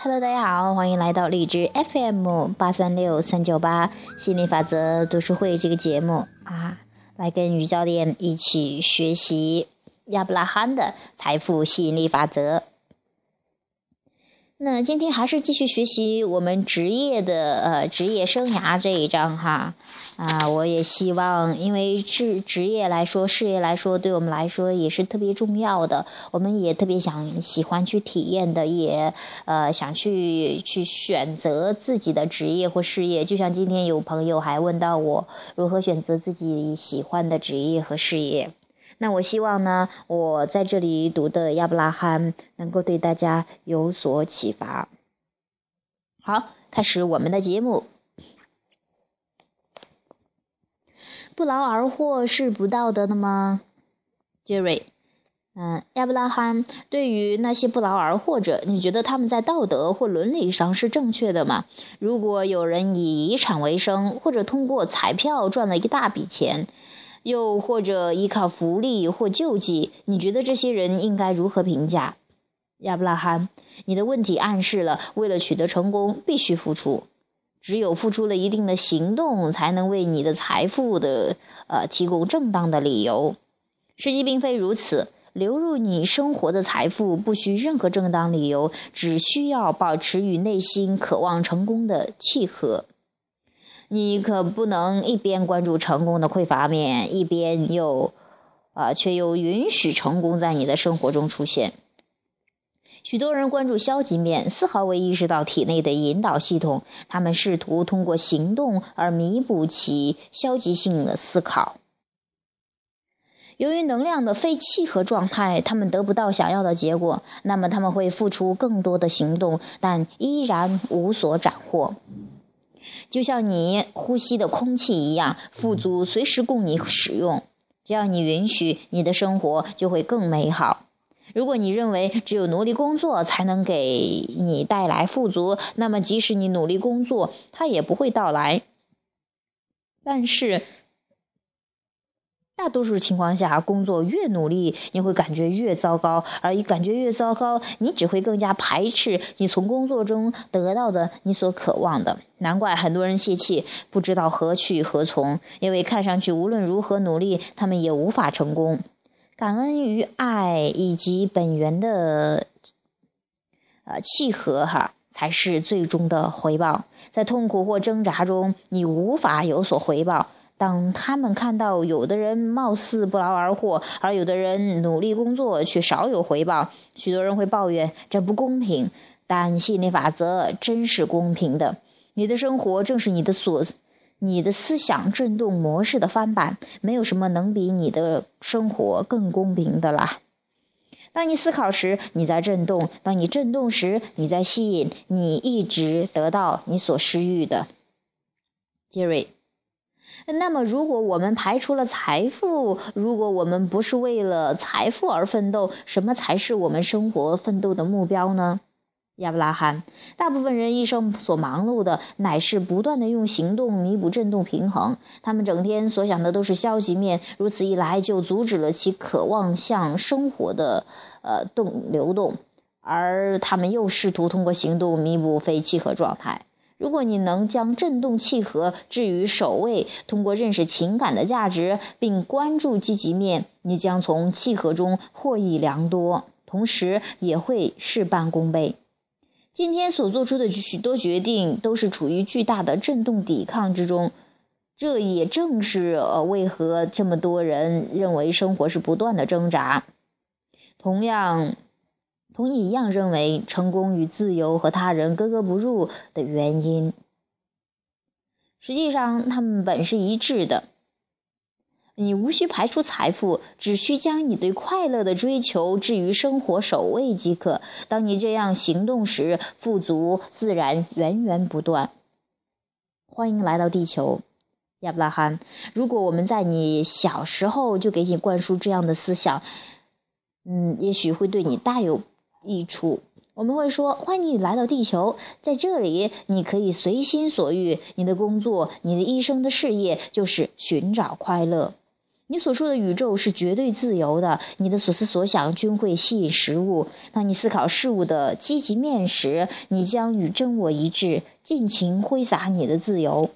Hello，大家好，欢迎来到荔枝 FM 八三六三九八心理法则读书会这个节目啊，来跟于教练一起学习亚伯拉罕的财富吸引力法则。那今天还是继续学习我们职业的呃职业生涯这一章哈啊，我也希望，因为职职业来说，事业来说，对我们来说也是特别重要的。我们也特别想喜欢去体验的，也呃想去去选择自己的职业或事业。就像今天有朋友还问到我如何选择自己喜欢的职业和事业。那我希望呢，我在这里读的亚伯拉罕能够对大家有所启发。好，开始我们的节目。不劳而获是不道德的吗？杰瑞，嗯，亚伯拉罕，对于那些不劳而获者，你觉得他们在道德或伦理上是正确的吗？如果有人以遗产为生，或者通过彩票赚了一大笔钱。又或者依靠福利或救济，你觉得这些人应该如何评价？亚伯拉罕，你的问题暗示了，为了取得成功，必须付出。只有付出了一定的行动，才能为你的财富的呃提供正当的理由。实际并非如此，流入你生活的财富不需任何正当理由，只需要保持与内心渴望成功的契合。你可不能一边关注成功的匮乏面，一边又，啊，却又允许成功在你的生活中出现。许多人关注消极面，丝毫未意识到体内的引导系统。他们试图通过行动而弥补其消极性的思考。由于能量的非契合状态，他们得不到想要的结果。那么他们会付出更多的行动，但依然无所斩获。就像你呼吸的空气一样，富足随时供你使用。只要你允许，你的生活就会更美好。如果你认为只有努力工作才能给你带来富足，那么即使你努力工作，它也不会到来。但是。大多数情况下，工作越努力，你会感觉越糟糕，而一感觉越糟糕，你只会更加排斥你从工作中得到的你所渴望的。难怪很多人泄气，不知道何去何从，因为看上去无论如何努力，他们也无法成功。感恩与爱以及本源的呃契合，哈，才是最终的回报。在痛苦或挣扎中，你无法有所回报。当他们看到有的人貌似不劳而获，而有的人努力工作却少有回报，许多人会抱怨这不公平。但心理法则真是公平的。你的生活正是你的所，你的思想振动模式的翻版。没有什么能比你的生活更公平的啦。当你思考时，你在震动；当你震动时，你在吸引。你一直得到你所失欲的，杰瑞。那么，如果我们排除了财富，如果我们不是为了财富而奋斗，什么才是我们生活奋斗的目标呢？亚伯拉罕，大部分人一生所忙碌的，乃是不断的用行动弥补振动平衡。他们整天所想的都是消极面，如此一来，就阻止了其渴望向生活的呃动流动，而他们又试图通过行动弥补非契合状态。如果你能将振动契合置于首位，通过认识情感的价值并关注积极面，你将从契合中获益良多，同时也会事半功倍。今天所做出的许多决定都是处于巨大的振动抵抗之中，这也正是呃为何这么多人认为生活是不断的挣扎。同样。同一样认为成功与自由和他人格格不入的原因，实际上他们本是一致的。你无需排除财富，只需将你对快乐的追求置于生活首位即可。当你这样行动时，富足自然源源不断。欢迎来到地球，亚伯拉罕。如果我们在你小时候就给你灌输这样的思想，嗯，也许会对你大有。益处，我们会说欢迎你来到地球，在这里你可以随心所欲。你的工作，你的一生的事业就是寻找快乐。你所说的宇宙是绝对自由的，你的所思所想均会吸引食物。当你思考事物的积极面时，你将与真我一致，尽情挥洒你的自由。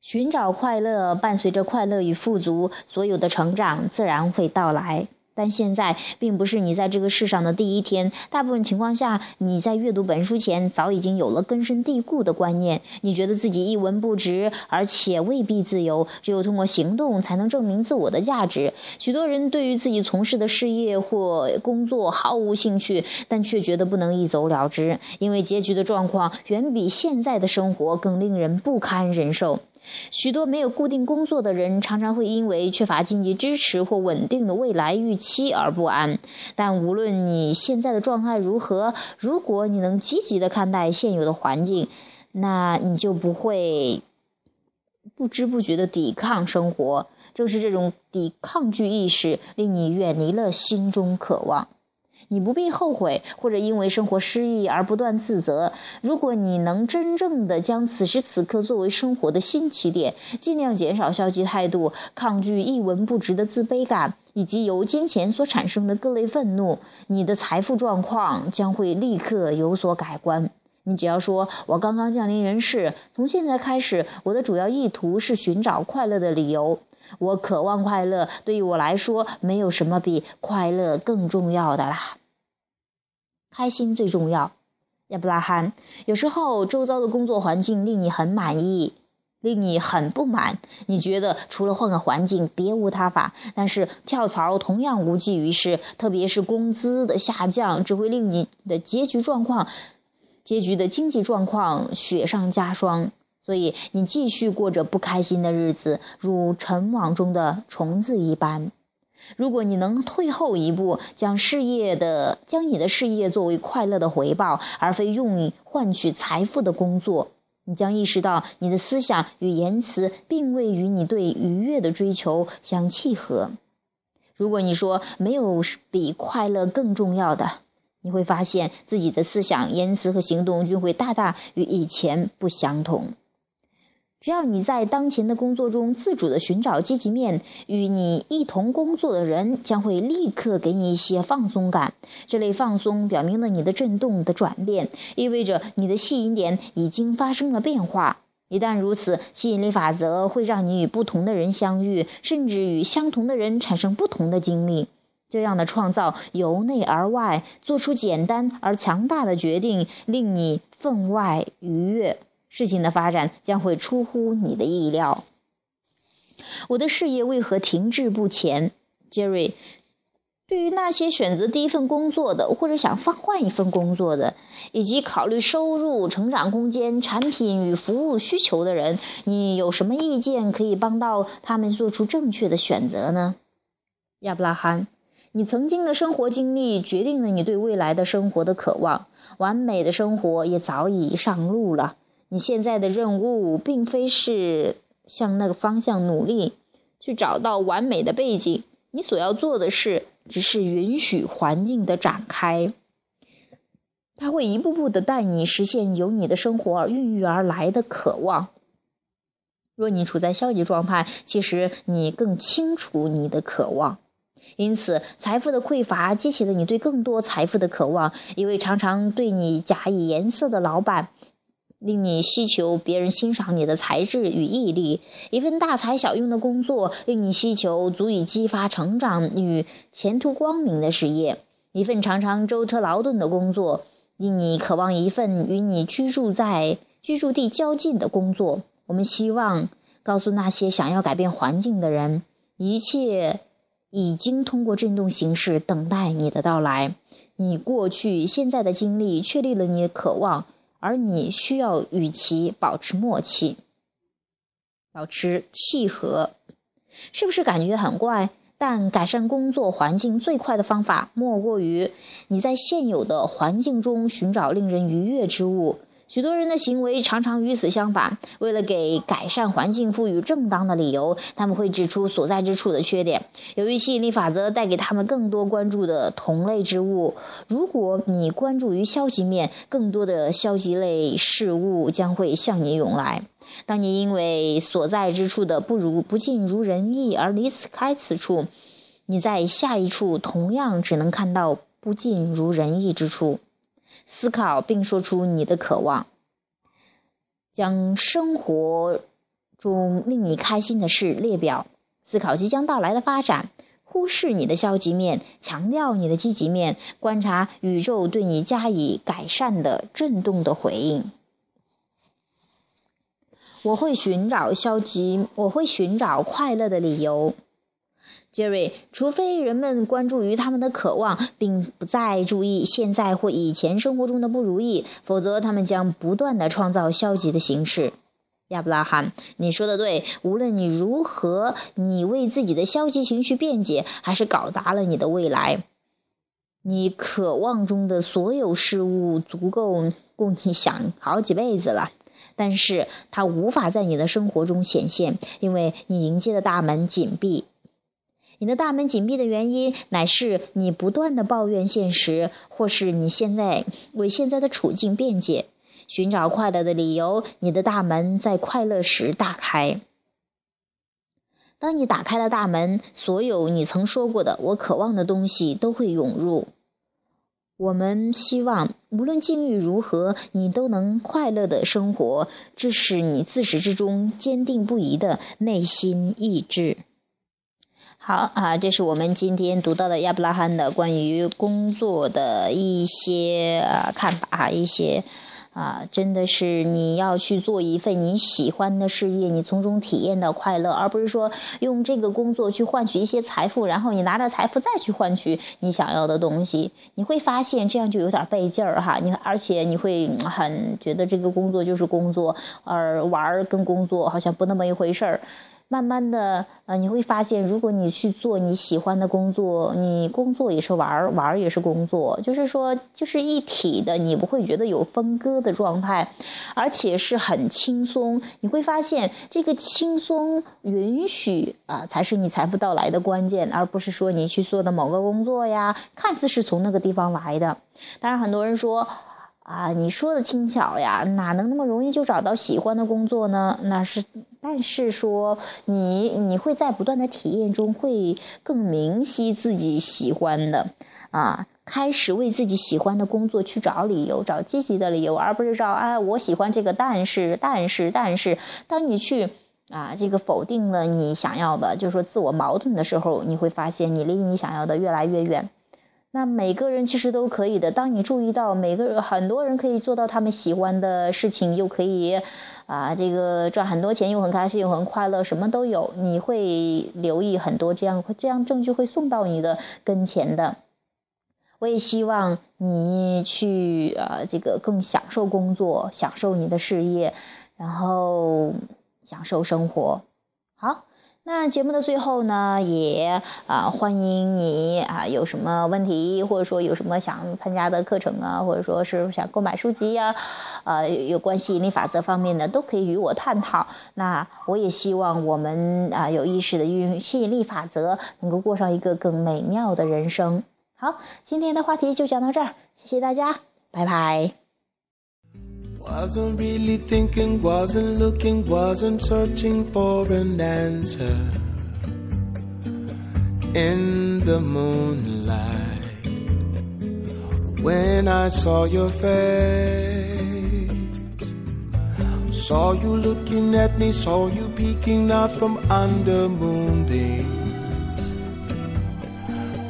寻找快乐，伴随着快乐与富足，所有的成长自然会到来。但现在并不是你在这个世上的第一天。大部分情况下，你在阅读本书前早已经有了根深蒂固的观念。你觉得自己一文不值，而且未必自由。只有通过行动才能证明自我的价值。许多人对于自己从事的事业或工作毫无兴趣，但却觉得不能一走了之，因为结局的状况远比现在的生活更令人不堪忍受。许多没有固定工作的人，常常会因为缺乏经济支持或稳定的未来预期而不安。但无论你现在的状态如何，如果你能积极的看待现有的环境，那你就不会不知不觉的抵抗生活。正是这种抵抗拒意识，令你远离了心中渴望。你不必后悔，或者因为生活失意而不断自责。如果你能真正的将此时此刻作为生活的新起点，尽量减少消极态度，抗拒一文不值的自卑感，以及由金钱所产生的各类愤怒，你的财富状况将会立刻有所改观。你只要说：“我刚刚降临人世，从现在开始，我的主要意图是寻找快乐的理由。我渴望快乐，对于我来说，没有什么比快乐更重要的啦。”开心最重要，亚伯拉罕。有时候，周遭的工作环境令你很满意，令你很不满。你觉得除了换个环境，别无他法。但是跳槽同样无济于事，特别是工资的下降，只会令你的结局状况、结局的经济状况雪上加霜。所以，你继续过着不开心的日子，如尘网中的虫子一般。如果你能退后一步，将事业的将你的事业作为快乐的回报，而非用以换取财富的工作，你将意识到你的思想与言辞并未与你对愉悦的追求相契合。如果你说没有比快乐更重要的，你会发现自己的思想、言辞和行动均会大大与以前不相同。只要你在当前的工作中自主的寻找积极面，与你一同工作的人将会立刻给你一些放松感。这类放松表明了你的振动的转变，意味着你的吸引点已经发生了变化。一旦如此，吸引力法则会让你与不同的人相遇，甚至与相同的人产生不同的经历。这样的创造由内而外，做出简单而强大的决定，令你分外愉悦。事情的发展将会出乎你的意料。我的事业为何停滞不前，Jerry？对于那些选择第一份工作的，或者想换换一份工作的，以及考虑收入、成长空间、产品与服务需求的人，你有什么意见可以帮到他们做出正确的选择呢？亚伯拉罕，你曾经的生活经历决定了你对未来的生活的渴望，完美的生活也早已上路了。你现在的任务并非是向那个方向努力，去找到完美的背景。你所要做的事，只是允许环境的展开，它会一步步的带你实现由你的生活而孕育而来的渴望。若你处在消极状态，其实你更清楚你的渴望。因此，财富的匮乏激起了你对更多财富的渴望。一位常常对你假以颜色的老板。令你希求别人欣赏你的才智与毅力；一份大材小用的工作，令你希求足以激发成长与前途光明的事业；一份常常舟车劳顿的工作，令你渴望一份与你居住在居住地较近的工作。我们希望告诉那些想要改变环境的人，一切已经通过振动形式等待你的到来。你过去、现在的经历确立了你的渴望。而你需要与其保持默契，保持契合，是不是感觉很怪？但改善工作环境最快的方法，莫过于你在现有的环境中寻找令人愉悦之物。许多人的行为常常与此相反。为了给改善环境赋予正当的理由，他们会指出所在之处的缺点。由于吸引力法则带给他们更多关注的同类之物，如果你关注于消极面，更多的消极类事物将会向你涌来。当你因为所在之处的不如不尽如人意而离此开此处，你在下一处同样只能看到不尽如人意之处。思考并说出你的渴望，将生活中令你开心的事列表。思考即将到来的发展，忽视你的消极面，强调你的积极面。观察宇宙对你加以改善的震动的回应。我会寻找消极，我会寻找快乐的理由。Jerry，除非人们关注于他们的渴望，并不再注意现在或以前生活中的不如意，否则他们将不断的创造消极的形式。亚伯拉罕，你说的对。无论你如何，你为自己的消极情绪辩解，还是搞砸了你的未来。你渴望中的所有事物足够供你想好几辈子了，但是它无法在你的生活中显现，因为你迎接的大门紧闭。你的大门紧闭的原因，乃是你不断的抱怨现实，或是你现在为现在的处境辩解，寻找快乐的理由。你的大门在快乐时大开。当你打开了大门，所有你曾说过的“我渴望”的东西都会涌入。我们希望，无论境遇如何，你都能快乐的生活。这是你自始至终坚定不移的内心意志。好啊，这是我们今天读到的亚伯拉罕的关于工作的一些看法哈，一些啊，真的是你要去做一份你喜欢的事业，你从中体验到快乐，而不是说用这个工作去换取一些财富，然后你拿着财富再去换取你想要的东西，你会发现这样就有点费劲儿哈，你而且你会 很觉得这个工作就是工作，而玩儿跟工作好像不那么一回事儿。慢慢的，呃，你会发现，如果你去做你喜欢的工作，你工作也是玩儿，玩儿也是工作，就是说，就是一体的，你不会觉得有分割的状态，而且是很轻松。你会发现，这个轻松允许啊，才是你财富到来的关键，而不是说你去做的某个工作呀，看似是从那个地方来的。当然，很多人说。啊，你说的轻巧呀，哪能那么容易就找到喜欢的工作呢？那是，但是说你你会在不断的体验中会更明晰自己喜欢的，啊，开始为自己喜欢的工作去找理由，找积极的理由，而不是找啊我喜欢这个，但是但是但是，当你去啊这个否定了你想要的，就是说自我矛盾的时候，你会发现你离你想要的越来越远。那每个人其实都可以的。当你注意到每个人很多人可以做到他们喜欢的事情，又可以啊，这个赚很多钱，又很开心，又很快乐，什么都有。你会留意很多这样这样证据会送到你的跟前的。我也希望你去啊，这个更享受工作，享受你的事业，然后享受生活。好。那节目的最后呢，也啊欢迎你啊有什么问题，或者说有什么想参加的课程啊，或者说是想购买书籍呀，呃有关吸引力法则方面的，都可以与我探讨。那我也希望我们啊有意识的运用吸引力法则，能够过上一个更美妙的人生。好，今天的话题就讲到这儿，谢谢大家，拜拜。Wasn't really thinking, wasn't looking, wasn't searching for an answer. In the moonlight, when I saw your face, saw you looking at me, saw you peeking out from under moonbeams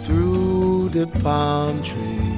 through the palm trees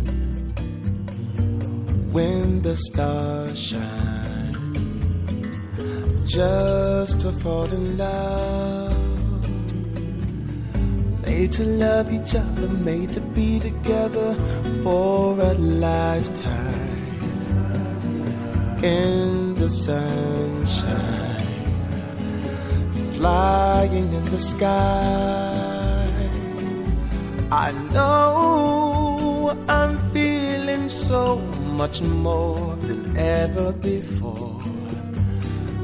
when the stars shine. Just to fall in love. Made to love each other made to be together for a lifetime. In the sunshine. Flying in the sky. I know I'm feeling so much more than ever before.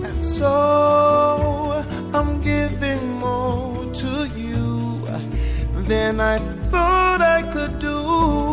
And so I'm giving more to you than I thought I could do.